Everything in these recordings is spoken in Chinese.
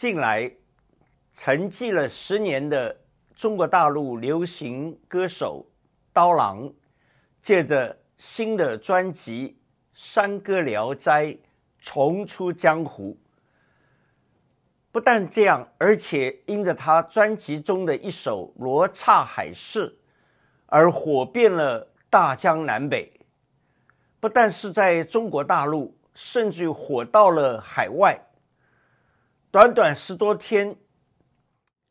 近来沉寂了十年的中国大陆流行歌手刀郎，借着新的专辑《山歌聊斋》重出江湖。不但这样，而且因着他专辑中的一首《罗刹海市》，而火遍了大江南北。不但是在中国大陆，甚至火到了海外。短短十多天，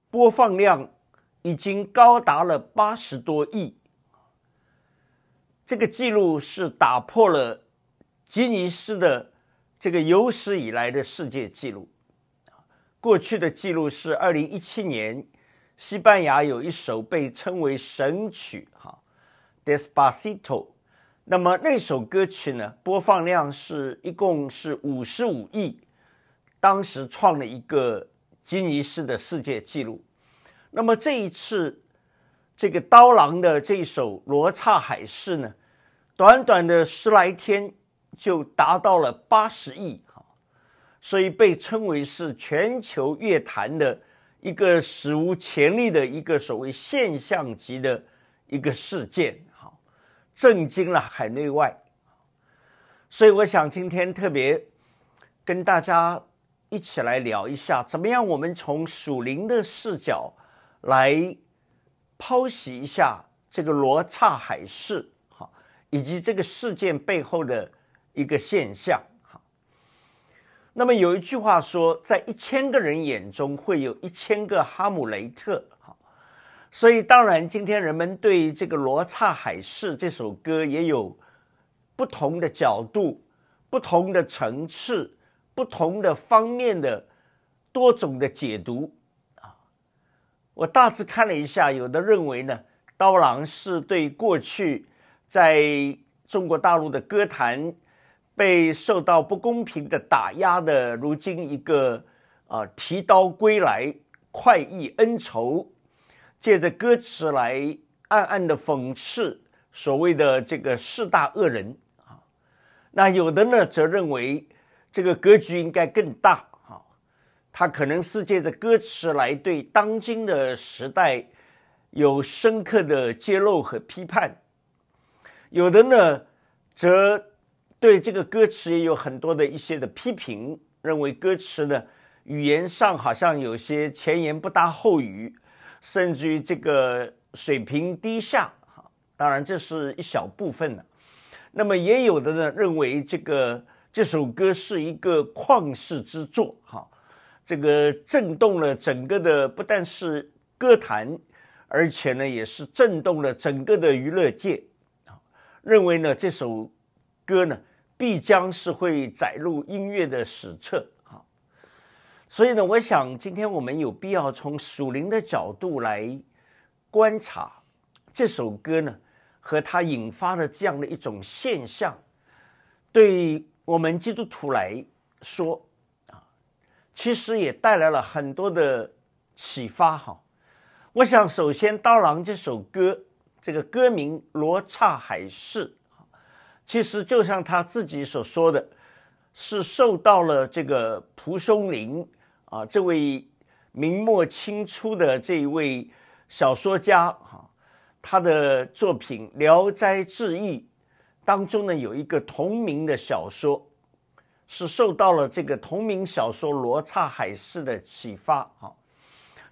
播放量已经高达了八十多亿。这个记录是打破了吉尼斯的这个有史以来的世界纪录。过去的记录是二零一七年，西班牙有一首被称为神曲，哈，《Despacito》。那么那首歌曲呢，播放量是一共是五十五亿，当时创了一个吉尼斯的世界纪录。那么这一次，这个刀郎的这首《罗刹海市》呢，短短的十来天就达到了八十亿哈。所以被称为是全球乐坛的一个史无前例的一个所谓现象级的一个事件，哈，震惊了海内外。所以我想今天特别跟大家一起来聊一下，怎么样我们从属灵的视角来剖析一下这个罗刹海市，好，以及这个事件背后的一个现象哈。那么有一句话说，在一千个人眼中会有一千个哈姆雷特，哈，所以当然今天人们对这个《罗刹海市》这首歌也有不同的角度、不同的层次、不同的方面的多种的解读啊。我大致看了一下，有的认为呢，刀郎是对过去在中国大陆的歌坛。被受到不公平的打压的，如今一个啊提刀归来，快意恩仇，借着歌词来暗暗的讽刺所谓的这个四大恶人啊。那有的呢，则认为这个格局应该更大啊，他可能是借着歌词来对当今的时代有深刻的揭露和批判。有的呢，则。对这个歌词也有很多的一些的批评，认为歌词呢语言上好像有些前言不搭后语，甚至于这个水平低下。哈，当然这是一小部分的。那么也有的呢认为这个这首歌是一个旷世之作。哈，这个震动了整个的不但是歌坛，而且呢也是震动了整个的娱乐界。啊，认为呢这首歌呢。必将是会载入音乐的史册，哈。所以呢，我想今天我们有必要从属灵的角度来观察这首歌呢，和它引发的这样的一种现象，对我们基督徒来说啊，其实也带来了很多的启发，哈。我想首先刀郎这首歌，这个歌名《罗刹海市》。其实就像他自己所说的，是受到了这个蒲松龄啊这位明末清初的这一位小说家哈，他的作品《聊斋志异》当中呢有一个同名的小说，是受到了这个同名小说《罗刹海市》的启发哈。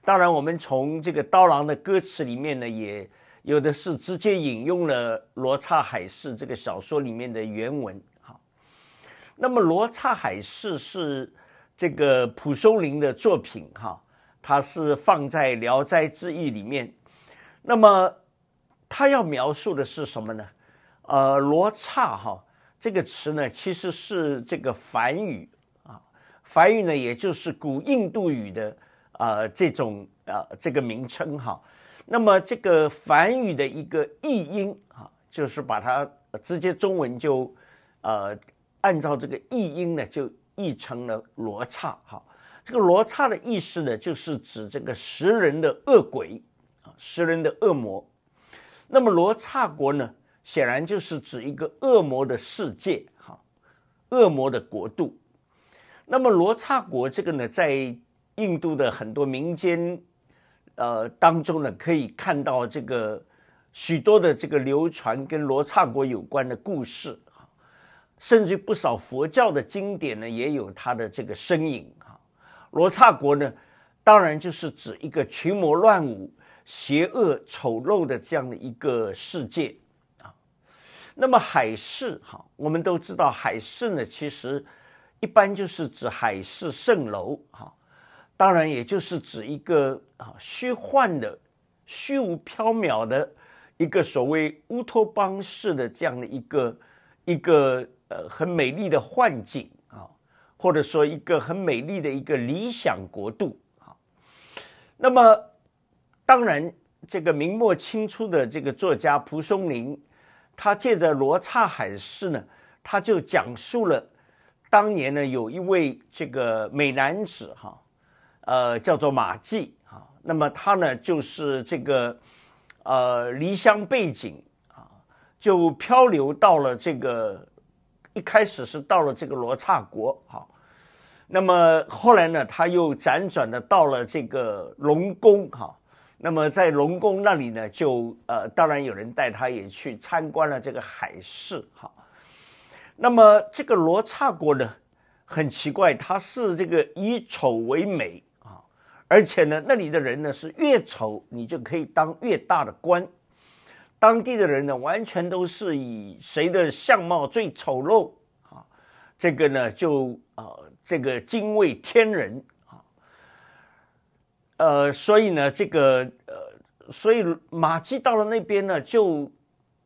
当然，我们从这个刀郎的歌词里面呢也。有的是直接引用了《罗刹海市》这个小说里面的原文，哈。那么《罗刹海市》是这个蒲松龄的作品，哈，它是放在《聊斋志异》里面。那么他要描述的是什么呢？呃，罗刹哈这个词呢，其实是这个梵语啊，梵语呢也就是古印度语的啊这种啊这个名称哈。那么这个梵语的一个译音啊，就是把它直接中文就，呃，按照这个译音呢，就译成了罗刹哈。这个罗刹的意思呢，就是指这个食人的恶鬼啊，食人的恶魔。那么罗刹国呢，显然就是指一个恶魔的世界哈，恶魔的国度。那么罗刹国这个呢，在印度的很多民间呃当中呢，可以看到这个许多的这个流传跟罗刹国有关的故事啊，甚至不少佛教的经典呢也有它的这个身影哈。罗刹国呢，当然就是指一个群魔乱舞、邪恶丑陋的这样的一个世界。那么海市哈，我们都知道海市呢，其实一般就是指海市蜃楼哈，当然也就是指一个啊虚幻的、虚无缥缈的一个所谓乌托邦式的这样的一个一个呃很美丽的幻境啊，或者说一个很美丽的一个理想国度啊。那么当然，这个明末清初的这个作家蒲松龄。他借着罗刹海市呢，他就讲述了当年呢有一位这个美男子哈，呃叫做马季啊，那么他呢就是这个呃离乡背井啊，就漂流到了这个一开始是到了这个罗刹国哈，那么后来呢他又辗转的到了这个龙宫哈。那么在龙宫那里呢，就呃，当然有人带他也去参观了这个海市哈。那么这个罗刹国呢，很奇怪，它是这个以丑为美啊，而且呢，那里的人呢是越丑你就可以当越大的官，当地的人呢完全都是以谁的相貌最丑陋啊，这个呢就啊这个惊为天人。呃，所以呢，这个呃，所以马季到了那边呢，就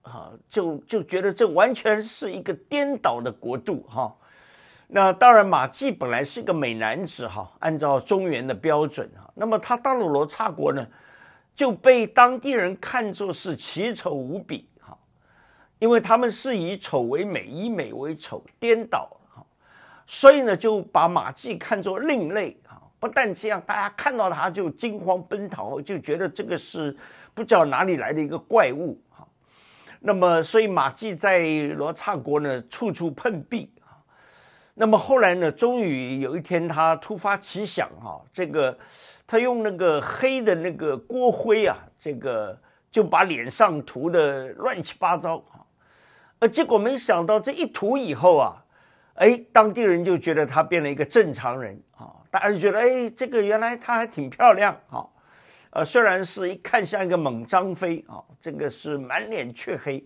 啊，就就觉得这完全是一个颠倒的国度哈。那当然，马季本来是一个美男子哈，按照中原的标准哈。那么他到了罗刹国呢，就被当地人看作是奇丑无比哈，因为他们是以丑为美，以美为丑，颠倒哈，所以呢，就把马季看作另类。不但这样，大家看到他就惊慌奔逃，就觉得这个是不知道哪里来的一个怪物哈。那么，所以马季在罗刹国呢，处处碰壁啊。那么后来呢，终于有一天，他突发奇想哈，这个他用那个黑的那个锅灰啊，这个就把脸上涂的乱七八糟啊。呃，结果没想到这一涂以后啊，哎，当地人就觉得他变了一个正常人啊。大家就觉得，哎，这个原来她还挺漂亮啊，呃，虽然是一看像一个猛张飞啊，这个是满脸雀黑。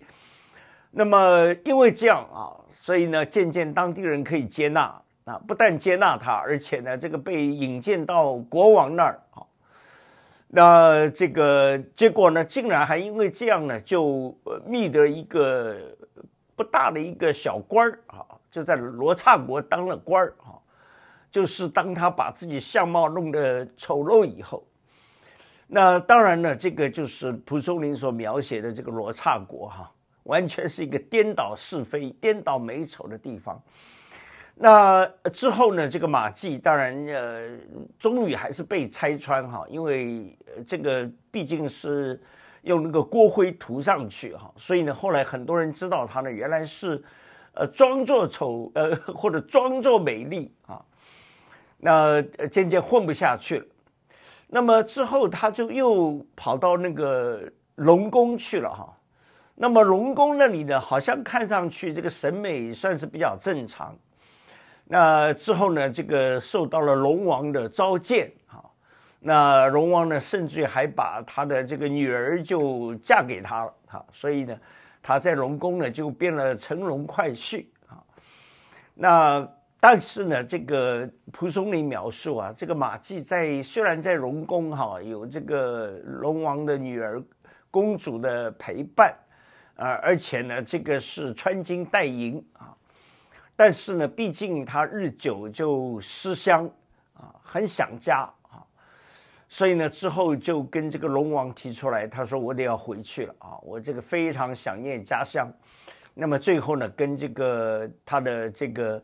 那么因为这样啊，所以呢，渐渐当地人可以接纳啊，不但接纳他，而且呢，这个被引荐到国王那儿啊。那这个结果呢，竟然还因为这样呢，就觅得一个不大的一个小官儿啊，就在罗刹国当了官儿啊。就是当他把自己相貌弄得丑陋以后，那当然呢，这个就是蒲松龄所描写的这个罗刹国哈，完全是一个颠倒是非、颠倒美丑的地方。那之后呢，这个马季当然呃，终于还是被拆穿哈，因为这个毕竟是用那个锅灰涂上去哈，所以呢，后来很多人知道他呢，原来是呃装作丑呃或者装作美丽啊。那渐渐混不下去了，那么之后他就又跑到那个龙宫去了哈。那么龙宫那里呢，好像看上去这个审美算是比较正常。那之后呢，这个受到了龙王的召见哈。那龙王呢，甚至于还把他的这个女儿就嫁给他了哈。所以呢，他在龙宫呢就变了乘龙快婿啊。那。但是呢，这个蒲松龄描述啊，这个马季在虽然在龙宫哈有这个龙王的女儿公主的陪伴，啊，而且呢，这个是穿金戴银啊，但是呢，毕竟他日久就思乡啊，很想家啊，所以呢，之后就跟这个龙王提出来，他说我得要回去了啊，我这个非常想念家乡。那么最后呢，跟这个他的这个。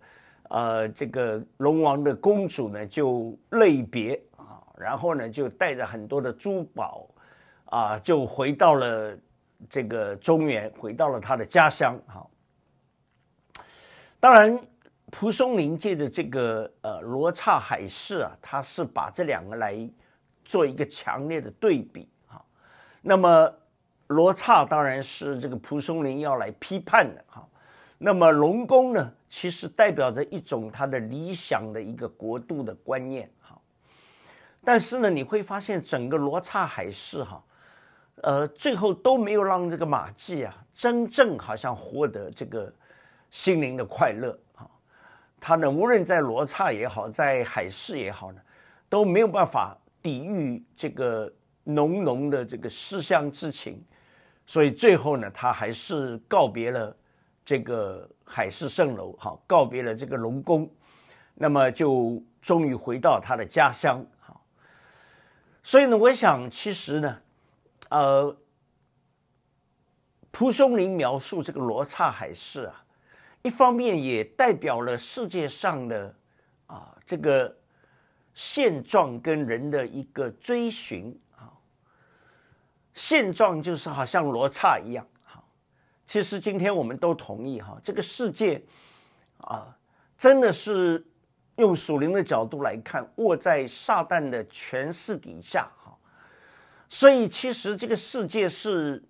呃，这个龙王的公主呢，就泪别啊，然后呢，就带着很多的珠宝，啊，就回到了这个中原，回到了他的家乡。哈，当然，蒲松龄借着这个呃罗刹海市啊，他是把这两个来做一个强烈的对比啊。那么罗刹当然是这个蒲松龄要来批判的哈。那么龙宫呢，其实代表着一种他的理想的一个国度的观念哈。但是呢，你会发现整个罗刹海市哈。呃，最后都没有让这个马季啊，真正好像获得这个心灵的快乐啊。他呢，无论在罗刹也好，在海市也好呢，都没有办法抵御这个浓浓的这个思乡之情，所以最后呢，他还是告别了这个海市蜃楼，哈，告别了这个龙宫，那么就终于回到他的家乡，哈。所以呢，我想其实呢。呃，蒲松龄描述这个罗刹海市啊，一方面也代表了世界上的啊这个现状跟人的一个追寻啊。现状就是好像罗刹一样，其实今天我们都同意哈，这个世界啊，真的是用属灵的角度来看，握在撒旦的权势底下哈。所以，其实这个世界是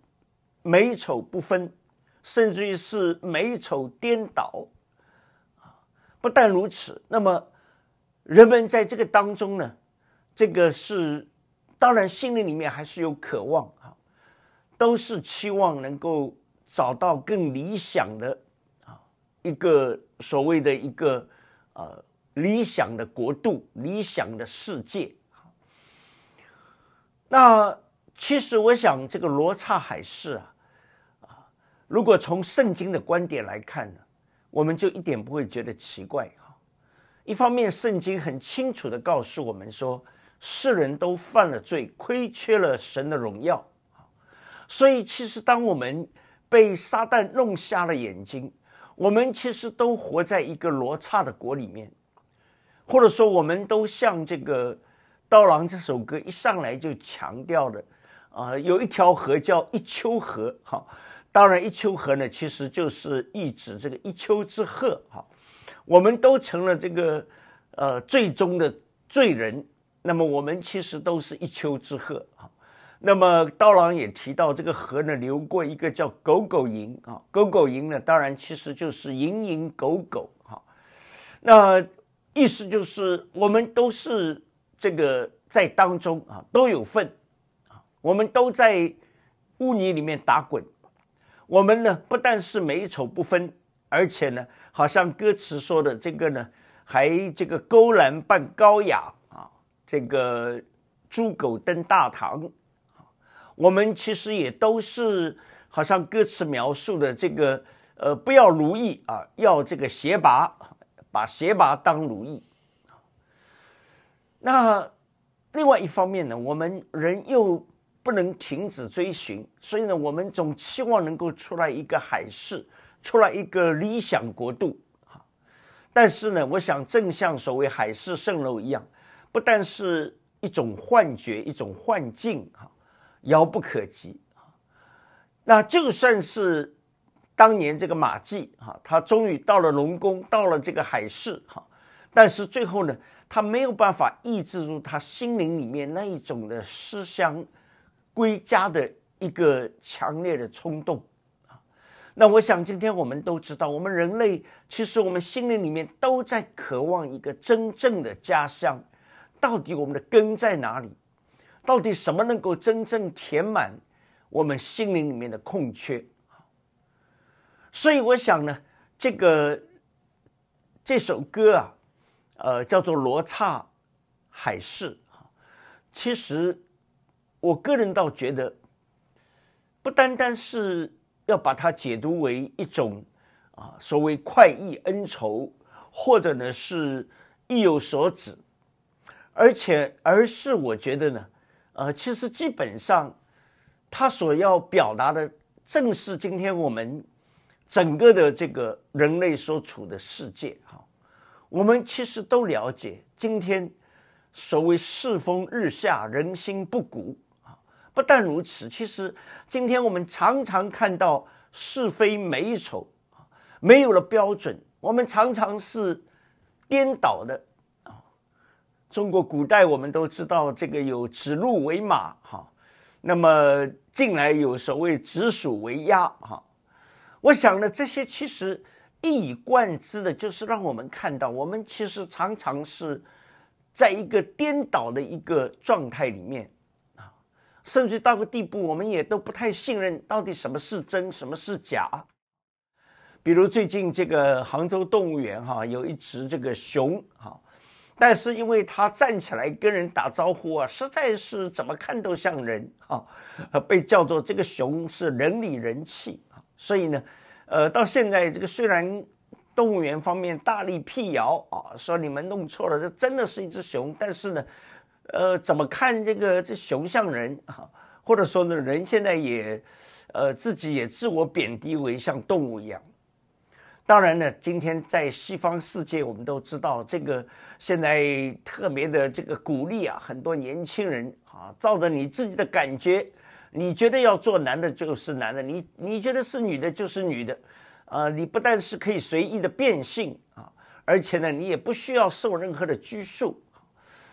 美丑不分，甚至于是美丑颠倒！不但如此，那么人们在这个当中呢，这个是当然心灵里面还是有渴望啊，都是期望能够找到更理想的啊一个所谓的一个呃理想的国度、理想的世界。那其实我想，这个罗刹海市啊，啊，如果从圣经的观点来看呢，我们就一点不会觉得奇怪哈。一方面，圣经很清楚的告诉我们说，世人都犯了罪，亏缺了神的荣耀所以，其实当我们被撒旦弄瞎了眼睛，我们其实都活在一个罗刹的国里面，或者说，我们都像这个。刀郎这首歌一上来就强调的，啊，有一条河叫一丘河，哈，当然一丘河呢，其实就是意指这个一丘之貉，哈，我们都成了这个，呃，最终的罪人，那么我们其实都是一丘之貉，哈，那么刀郎也提到这个河呢流过一个叫狗狗营，啊，狗狗营呢，当然其实就是蝇营狗狗，哈，那意思就是我们都是。这个在当中啊都有份啊，我们都在污泥里面打滚。我们呢不但是美丑不分，而且呢，好像歌词说的这个呢，还这个勾栏扮高雅啊，这个猪狗登大堂我们其实也都是好像歌词描述的这个呃，不要如意啊，要这个鞋拔，把鞋拔当如意。那另外一方面呢，我们人又不能停止追寻，所以呢，我们总期望能够出来一个海市，出来一个理想国度。但是呢，我想正像所谓海市蜃楼一样，不但是一种幻觉、一种幻境哈，遥不可及啊。那就算是当年这个马季哈，他终于到了龙宫，到了这个海市哈，但是最后呢？他没有办法抑制住他心灵里面那一种的思乡归家的一个强烈的冲动啊！那我想今天我们都知道，我们人类其实我们心灵里面都在渴望一个真正的家乡。到底我们的根在哪里？到底什么能够真正填满我们心灵里面的空缺？所以我想呢，这个这首歌啊。呃，叫做罗刹海市，其实我个人倒觉得，不单单是要把它解读为一种啊所谓快意恩仇，或者呢是意有所指，而且而是我觉得呢，呃，其实基本上他所要表达的，正是今天我们整个的这个人类所处的世界哈。我们其实都了解，今天所谓世风日下，人心不古啊。不但如此，其实今天我们常常看到是非美丑啊，没有了标准，我们常常是颠倒的。中国古代我们都知道这个有指鹿为马哈，那么近来有所谓指鼠为鸭哈。我想呢，这些其实一以贯之的，就是让我们看到，我们其实常常是在一个颠倒的一个状态里面啊，甚至到个地步，我们也都不太信任到底什么是真，什么是假。比如最近这个杭州动物园哈，有一只这个熊哈，但是因为它站起来跟人打招呼啊，实在是怎么看都像人哈，被叫做这个熊是人里人气啊，所以呢，呃，到现在这个虽然动物园方面大力辟谣啊，说你们弄错了，这真的是一只熊，但是呢，呃，怎么看这个这熊像人啊，或者说呢，人现在也，呃，自己也自我贬低为像动物一样。当然呢，今天在西方世界，我们都知道这个现在特别的这个鼓励啊，很多年轻人啊，照着你自己的感觉，你觉得要做男的就是男的，你你觉得是女的就是女的，啊，你不但是可以随意的变性啊，而且呢，你也不需要受任何的拘束。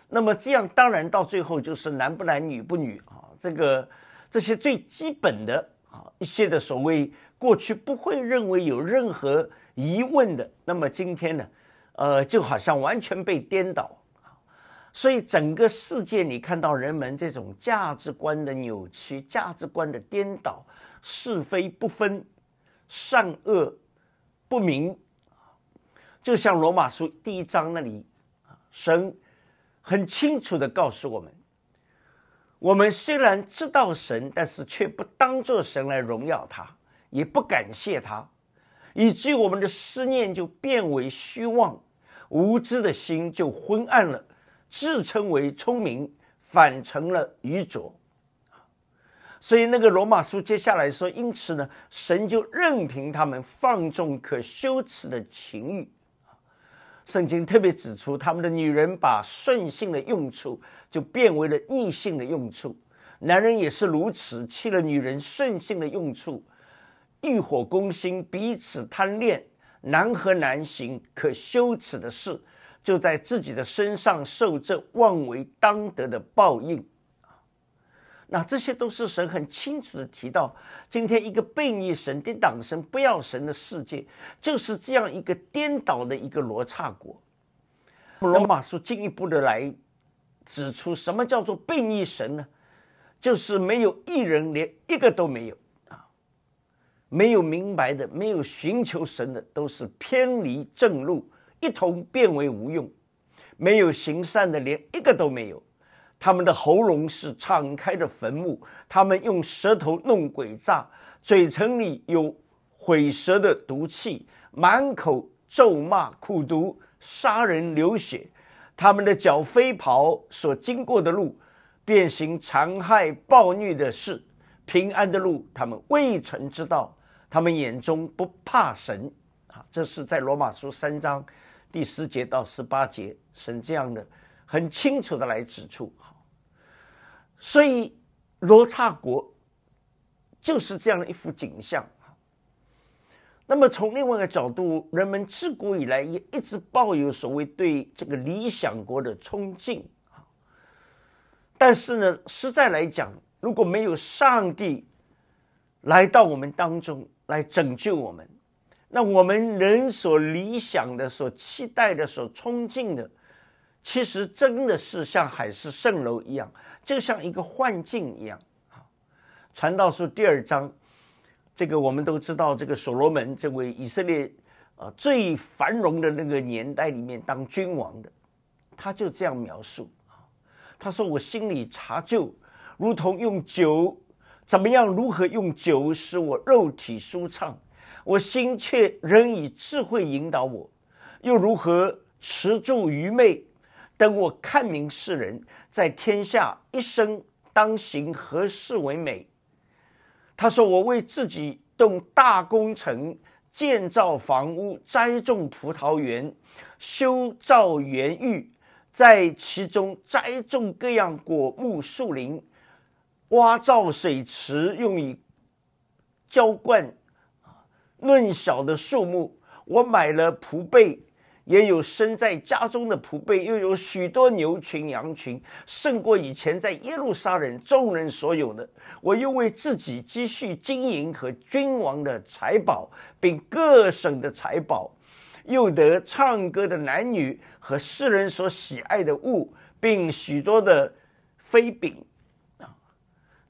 那么这样当然到最后就是男不男女不女啊，这个这些最基本的啊一些的所谓过去不会认为有任何。疑问的，那么今天呢，呃，就好像完全被颠倒所以整个世界你看到人们这种价值观的扭曲、价值观的颠倒、是非不分、善恶不明，就像罗马书第一章那里，神很清楚的告诉我们：我们虽然知道神，但是却不当作神来荣耀他，也不感谢他。以至于我们的思念就变为虚妄，无知的心就昏暗了，自称为聪明，反成了愚拙。所以那个罗马书接下来说，因此呢，神就任凭他们放纵可羞耻的情欲。圣经特别指出，他们的女人把顺性的用处就变为了逆性的用处，男人也是如此，弃了女人顺性的用处。欲火攻心，彼此贪恋，难和难行，可羞耻的事，就在自己的身上受这妄为当得的报应那这些都是神很清楚的提到，今天一个背逆神、颠倒神、不要神的世界，就是这样一个颠倒的一个罗刹国。罗马书进一步的来指出，什么叫做背逆神呢？就是没有一人，连一个都没有。没有明白的，没有寻求神的，都是偏离正路，一同变为无用；没有行善的，连一个都没有。他们的喉咙是敞开的坟墓，他们用舌头弄诡诈，嘴唇里有毁舌的毒气，满口咒骂、苦毒、杀人、流血。他们的脚飞跑所经过的路，变行残害、暴虐的事；平安的路，他们未曾知道。他们眼中不怕神啊，这是在罗马书三章第十节到十八节，神这样的很清楚的来指出。所以罗刹国就是这样的一幅景象。那么从另外一个角度，人们自古以来也一直抱有所谓对这个理想国的憧憬啊。但是呢，实在来讲，如果没有上帝来到我们当中，来拯救我们，那我们人所理想的、所期待的、所憧憬的，其实真的是像海市蜃楼一样，就像一个幻境一样。好，传道书第二章，这个我们都知道，这个所罗门这位以色列啊最繁荣的那个年代里面当君王的，他就这样描述他说：“我心里茶就如同用酒。”怎么样？如何用酒使我肉体舒畅？我心却仍以智慧引导我。又如何持住愚昧？等我看明世人，在天下一生当行何事为美？他说：“我为自己动大工程，建造房屋，栽种葡萄园，修造园域，在其中栽种各样果木树林。”挖造水池，用以浇灌嫩小的树木。我买了仆备，也有生在家中的仆备，又有许多牛群羊群，胜过以前在耶路撒冷众人所有的。我又为自己积蓄金银和君王的财宝，并各省的财宝，又得唱歌的男女和世人所喜爱的物，并许多的妃饼。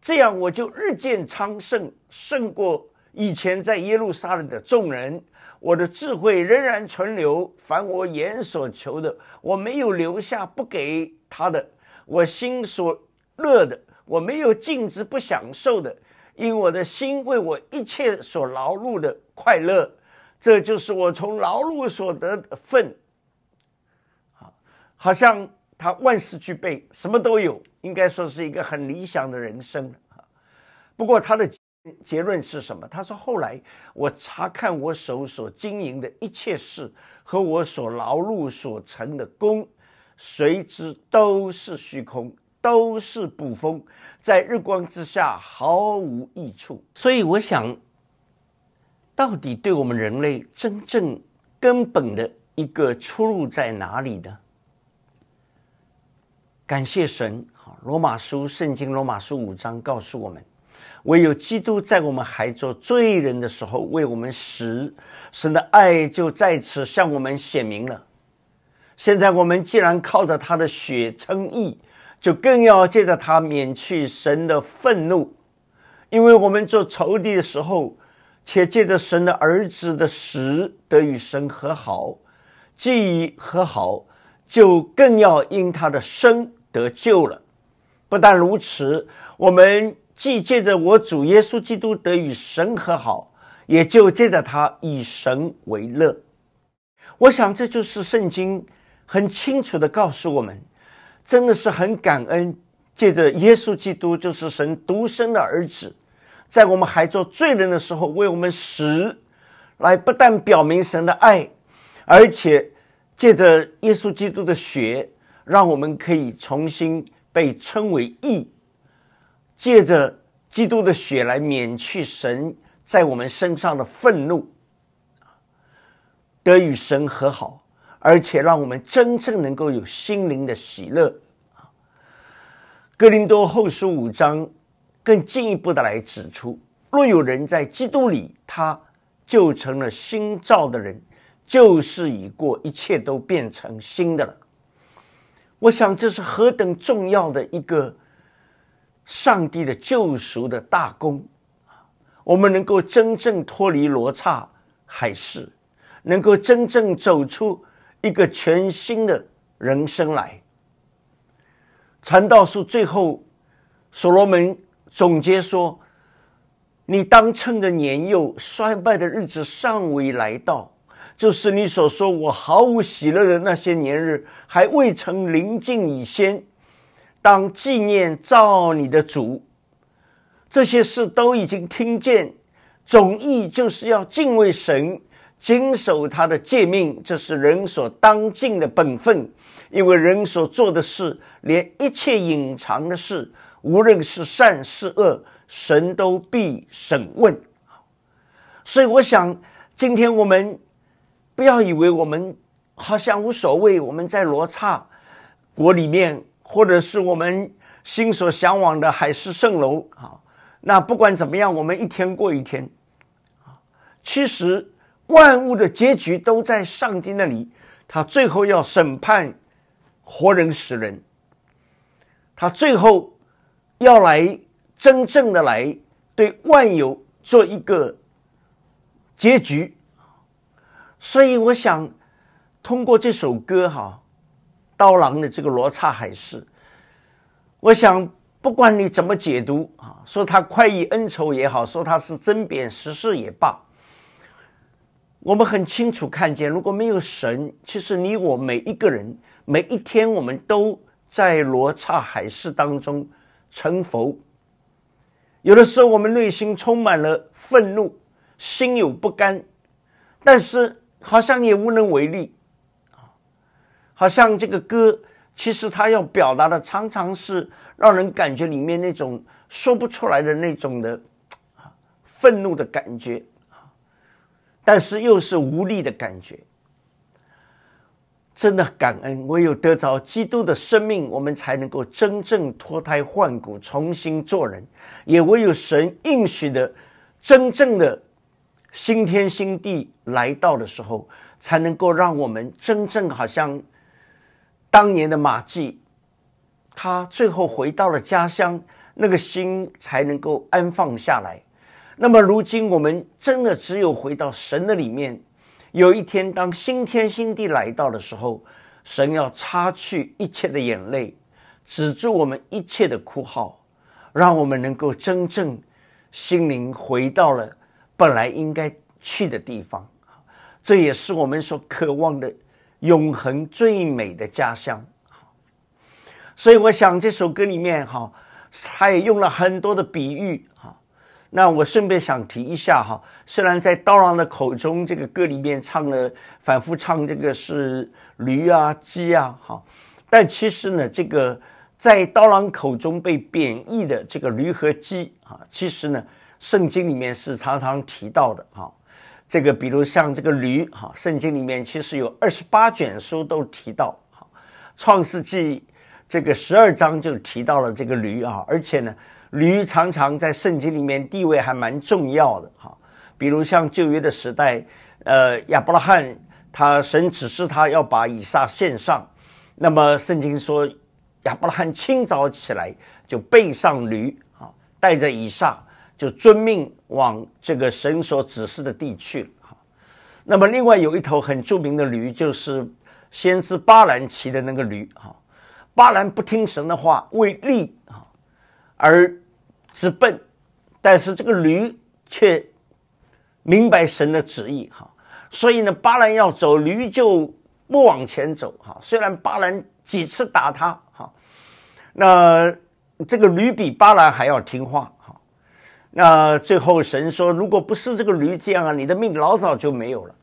这样我就日渐昌盛，胜过以前在耶路撒冷的众人。我的智慧仍然存留，凡我眼所求的，我没有留下不给他的；我心所乐的，我没有禁止不享受的，因我的心为我一切所劳碌的快乐，这就是我从劳碌所得的份。啊，好像他万事俱备，什么都有，应该说是一个很理想的人生啊。不过他的。结论是什么？他说：“后来我查看我手所经营的一切事和我所劳碌所成的功，谁知都是虚空，都是捕风，在日光之下毫无益处。所以我想，到底对我们人类真正根本的一个出路在哪里呢？感谢神，好，罗马书圣经罗马书五章告诉我们。”唯有基督在我们还做罪人的时候为我们死，神的爱就在此向我们显明了。现在我们既然靠着他的血称义，就更要借着他免去神的愤怒，因为我们做仇敌的时候，且借着神的儿子的死得与神和好，既已和好，就更要因他的生得救了。不但如此，我们。既借着我主耶稣基督得与神和好，也就借着他以神为乐。我想这就是圣经很清楚的告诉我们，真的是很感恩，借着耶稣基督就是神独生的儿子，在我们还做罪人的时候为我们死，来不但表明神的爱，而且借着耶稣基督的血，让我们可以重新被称为义。借着基督的血来免去神在我们身上的愤怒，得与神和好，而且让我们真正能够有心灵的喜乐。哥林多后书五章更进一步的来指出：若有人在基督里，他就成了新造的人，旧事已过，一切都变成新的了。我想这是何等重要的一个。上帝的救赎的大功，我们能够真正脱离罗刹海市，能够真正走出一个全新的人生来。传道书最后，所罗门总结说：“你当趁着年幼衰败的日子尚未来到，就是你所说我毫无喜乐的那些年日还未曾临近以先。”当纪念造你的主，这些事都已经听见，总意就是要敬畏神，谨守他的诫命，这是人所当尽的本分。因为人所做的事，连一切隐藏的事，无论是善是恶，神都必审问。所以，我想今天我们不要以为我们好像无所谓，我们在罗刹国里面。或者是我们心所向往的海市蜃楼啊，那不管怎么样，我们一天过一天啊。其实万物的结局都在上帝那里，他最后要审判活人死人，他最后要来真正的来对万有做一个结局。所以我想通过这首歌哈。刀郎的这个罗刹海市，我想不管你怎么解读啊，说他快意恩仇也好，说他是针砭时事也罢，我们很清楚看见，如果没有神，其实你我每一个人每一天，我们都在罗刹海市当中成佛。有的时候，我们内心充满了愤怒，心有不甘，但是好像也无能为力。好像这个歌，其实他要表达的常常是让人感觉里面那种说不出来的那种的愤怒的感觉但是又是无力的感觉。真的感恩，唯有得着基督的生命，我们才能够真正脱胎换骨，重新做人。也唯有神应许的真正的新天新地来到的时候，才能够让我们真正好像当年的马季，他最后回到了家乡，那个心才能够安放下来。那么如今我们真的只有回到神的里面。有一天，当新天新地来到的时候，神要擦去一切的眼泪，止住我们一切的哭号，让我们能够真正心灵回到了本来应该去的地方。这也是我们所渴望的永恒最美的家乡。所以，我想这首歌里面哈，他也用了很多的比喻哈。那我顺便想提一下哈，虽然在刀郎的口中，这个歌里面唱了反复唱这个是驴啊、鸡啊，哈，但其实呢，这个在刀郎口中被贬义的这个驴和鸡啊，其实呢，圣经里面是常常提到的哈。这个比如像这个驴哈，圣经里面其实有二十八卷书都提到哈，创世纪这个十二章就提到了这个驴啊，而且呢。驴常常在圣经里面地位还蛮重要的哈，比如像旧约的时代，呃，亚伯拉罕他神指示他要把以撒献上，那么圣经说亚伯拉罕清早起来就背上驴啊，带着以撒就遵命往这个神所指示的地去了哈。那么另外有一头很著名的驴，就是先知巴兰骑的那个驴哈，巴兰不听神的话，为利啊。而直奔，但是这个驴却明白神的旨意哈，所以呢，巴兰要走，驴就不往前走哈。虽然巴兰几次打他哈，那这个驴比巴兰还要听话那最后神说，如果不是这个驴这样啊，你的命老早就没有了。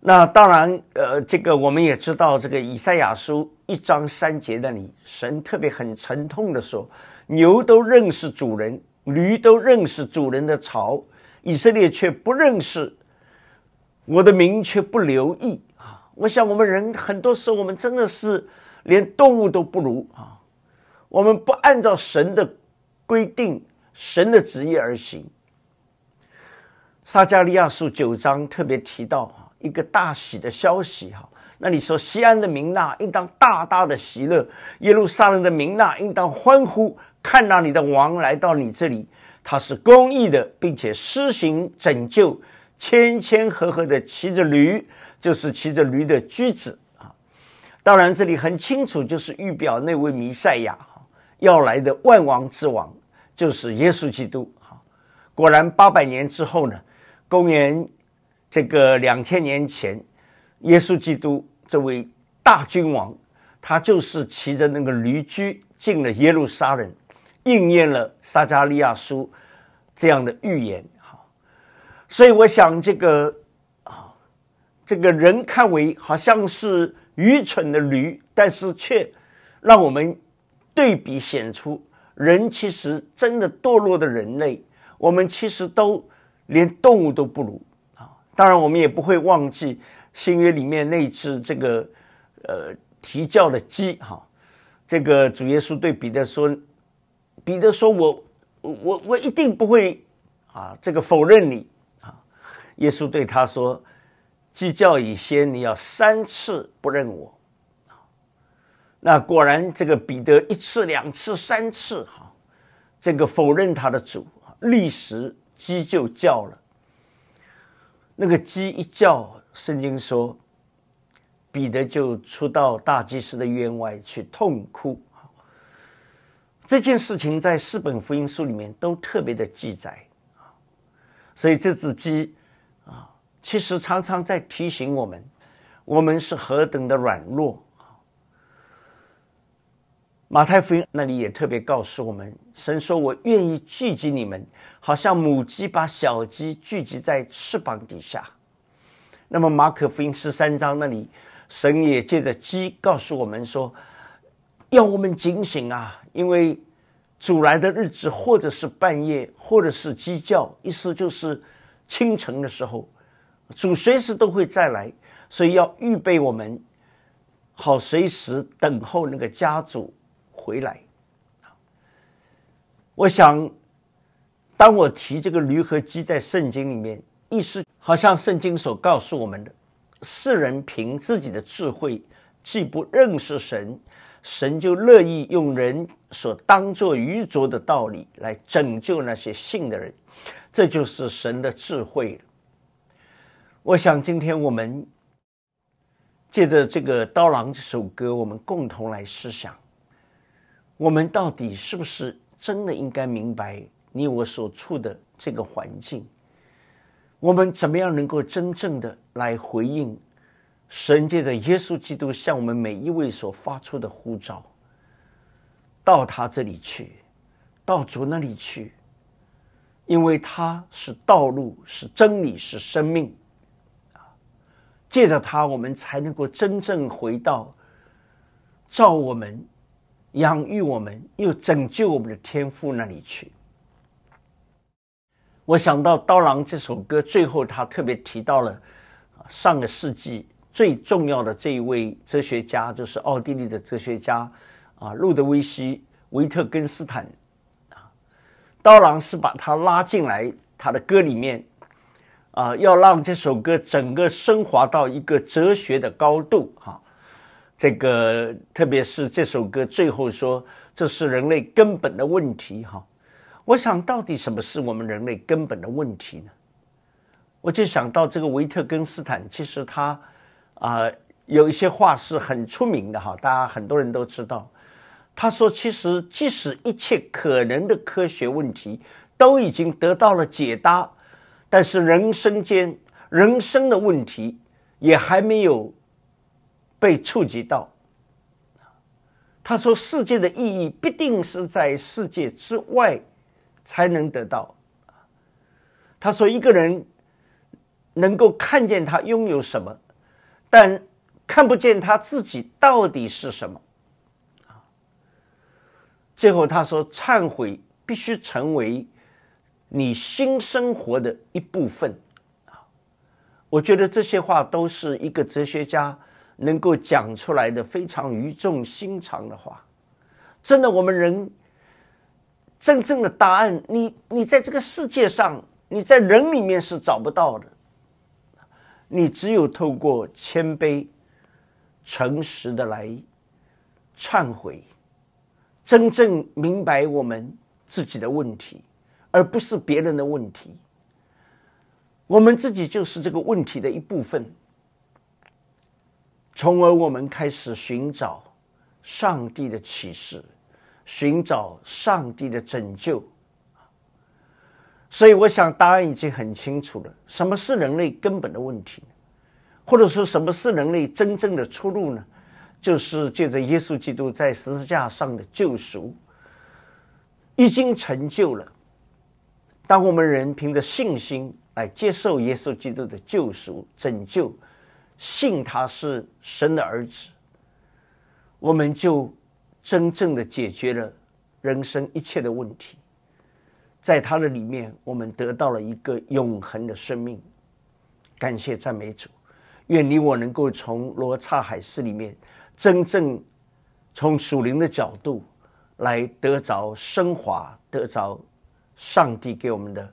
那当然，呃，这个我们也知道，这个以赛亚书一章三节那里，神特别很沉痛的说：“牛都认识主人，驴都认识主人的槽，以色列却不认识我的名，却不留意啊！”我想，我们人很多时候，我们真的是连动物都不如啊！我们不按照神的规定、神的旨意而行。撒加利亚书九章特别提到。一个大喜的消息哈，那你说西安的民纳应当大大的喜乐，耶路撒冷的民纳应当欢呼，看到你的王来到你这里，他是公义的，并且施行拯救，谦谦和和的骑着驴，就是骑着驴的驹子啊。当然这里很清楚，就是预表那位弥赛亚哈要来的万王之王，就是耶稣基督哈。果然八百年之后呢，公元。这个两千年前，耶稣基督这位大君王，他就是骑着那个驴驹进了耶路撒冷，应验了撒加利亚书这样的预言。哈，所以我想这个啊，这个人看为好像是愚蠢的驴，但是却让我们对比显出，人其实真的堕落的人类，我们其实都连动物都不如啊。当然，我们也不会忘记新约里面那只这个呃啼叫的鸡哈。这个主耶稣对彼得说：“彼得说我我我一定不会啊，这个否认你啊。”耶稣对他说：“鸡叫以先，你要三次不认我。”那果然，这个彼得一次、两次、三次哈，这个否认他的主，立时鸡就叫了。那个鸡一叫，圣经说，彼得就出到大祭司的院外去痛哭。这件事情在四本福音书里面都特别的记载所以这只鸡啊，其实常常在提醒我们，我们是何等的软弱。马太福音那里也特别告诉我们，神说：“我愿意聚集你们，好像母鸡把小鸡聚集在翅膀底下。”那么马可福音十三章那里，神也借着鸡告诉我们说：“要我们警醒啊，因为主来的日子，或者是半夜，或者是鸡叫，意思就是清晨的时候，主随时都会再来，所以要预备我们，好随时等候那个家主回来。我想，当我提这个驴和鸡在圣经里面，意思好像圣经所告诉我们的：世人凭自己的智慧，既不认识神，神就乐意用人所当作愚拙的道理来拯救那些信的人。这就是神的智慧我想今天我们借着这个《刀郎》这首歌，我们共同来思想：我们到底是不是？真的应该明白你我所处的这个环境，我们怎么样能够真正的来回应神借着耶稣基督向我们每一位所发出的呼召，到他这里去，到主那里去，因为他是道路，是真理，是生命啊！借着他，我们才能够真正回到照我们。养育我们，又拯救我们的天赋那里去。我想到《刀郎》这首歌最后，他特别提到了上个世纪最重要的这一位哲学家，就是奥地利的哲学家啊，路德维希·维特根斯坦啊。刀郎是把他拉进来他的歌里面啊，要让这首歌整个升华到一个哲学的高度哈。这个，特别是这首歌最后说，这是人类根本的问题哈。我想到底什么是我们人类根本的问题呢？我就想到这个维特根斯坦，其实他啊有一些话是很出名的哈，大家很多人都知道。他说，其实即使一切可能的科学问题都已经得到了解答，但是人生间人生的问题也还没有。被触及到，他说：“世界的意义必定是在世界之外才能得到。”他说：“一个人能够看见他拥有什么，但看不见他自己到底是什么。”最后他说：“忏悔必须成为你新生活的一部分。”，我觉得这些话都是一个哲学家。能够讲出来的非常语重心长的话，真的，我们人真正的答案，你你在这个世界上，你在人里面是找不到的。你只有透过谦卑、诚实的来忏悔，真正明白我们自己的问题，而不是别人的问题。我们自己就是这个问题的一部分。从而我们开始寻找上帝的启示，寻找上帝的拯救。所以，我想答案已经很清楚了：什么是人类根本的问题？或者说，什么是人类真正的出路呢？就是借着耶稣基督在十字架上的救赎，已经成就了。当我们人凭着信心来接受耶稣基督的救赎、拯救。信他是神的儿子，我们就真正的解决了人生一切的问题。在他的里面，我们得到了一个永恒的生命。感谢赞美主，愿你我能够从罗刹海市里面，真正从属灵的角度来得着升华，得着上帝给我们的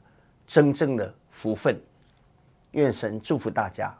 真正的福分。愿神祝福大家。